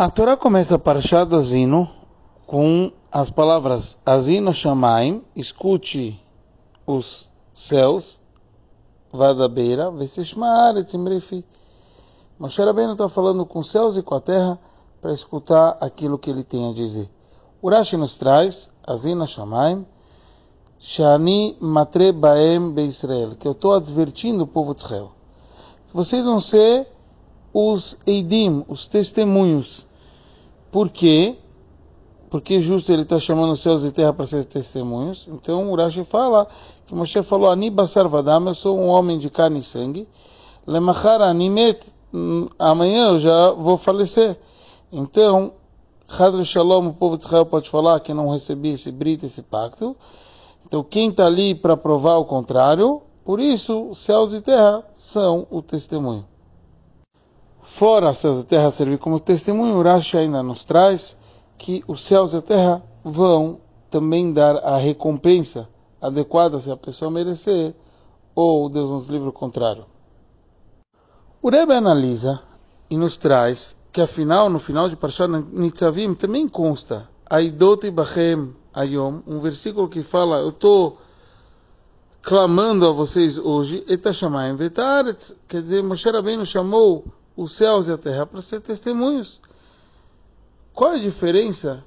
A Torá começa a Parashat Azino com as palavras Azino Shamaim, escute os céus, Vadabeira, Veseshmar, Etzimrefi. Moshe Rabbeinu está falando com os céus e com a terra para escutar aquilo que ele tem a dizer. Urashi nos traz Azino Shamaim, Shani Matre Baem Beisrael, que eu estou advertindo o povo de Israel. Vocês vão ser os Eidim, os testemunhos. Por quê? Porque justo ele está chamando os céus e terra para ser testemunhos. Então o Rashi fala que Moshe falou: Ani basar vadam, eu sou um homem de carne e sangue. Lemachar animet, amanhã eu já vou falecer. Então, Hadr Shalom, o povo de Israel pode falar que não recebi esse brito, esse pacto. Então, quem está ali para provar o contrário, por isso, céus e terra são o testemunho. Fora céus e terra servir como testemunho, o Rashi ainda nos traz que os céus e a terra vão também dar a recompensa adequada se a pessoa merecer, ou Deus nos livre o contrário. O Rebbe analisa e nos traz que afinal, no final de Parshat Nitzavim, também consta Aidot Bachem Ayom, um versículo que fala, eu estou clamando a vocês hoje, Etashamayim Vetaretz, quer dizer, Moshe Rabbeinu chamou os céus e a terra para ser testemunhos. Qual é a diferença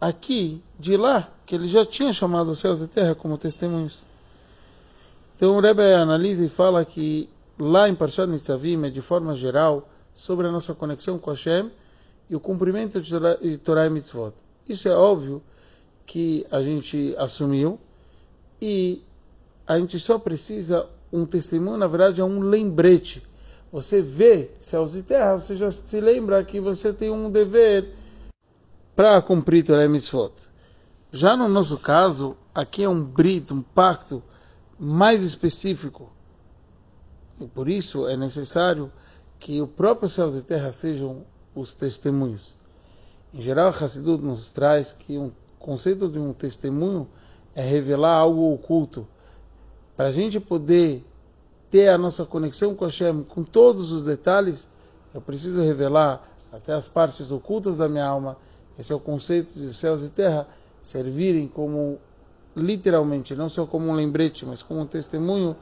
aqui de lá, que ele já tinha chamado os céus e a terra como testemunhos? Então o Rebbe analisa e fala que lá em Parshat Nitzavim é de forma geral sobre a nossa conexão com Hashem e o cumprimento de Torah e Mitzvot. Isso é óbvio que a gente assumiu e a gente só precisa um testemunho, na verdade é um lembrete você vê céus e terra, você já se lembra que você tem um dever para cumprir Torah Mitzvot. Já no nosso caso, aqui é um brito, um pacto mais específico. E por isso é necessário que o próprio céus e terra sejam os testemunhos. Em geral, a Hassidut nos traz que um conceito de um testemunho é revelar algo oculto. Para a gente poder ter a nossa conexão com Hashem com todos os detalhes, eu preciso revelar até as partes ocultas da minha alma. Esse é o conceito de céus e terra servirem como literalmente, não só como um lembrete, mas como um testemunho,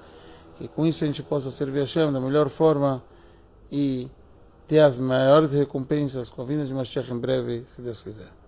que com isso a gente possa servir a Hashem da melhor forma e ter as maiores recompensas com a vinda de Mashiach em breve, se Deus quiser.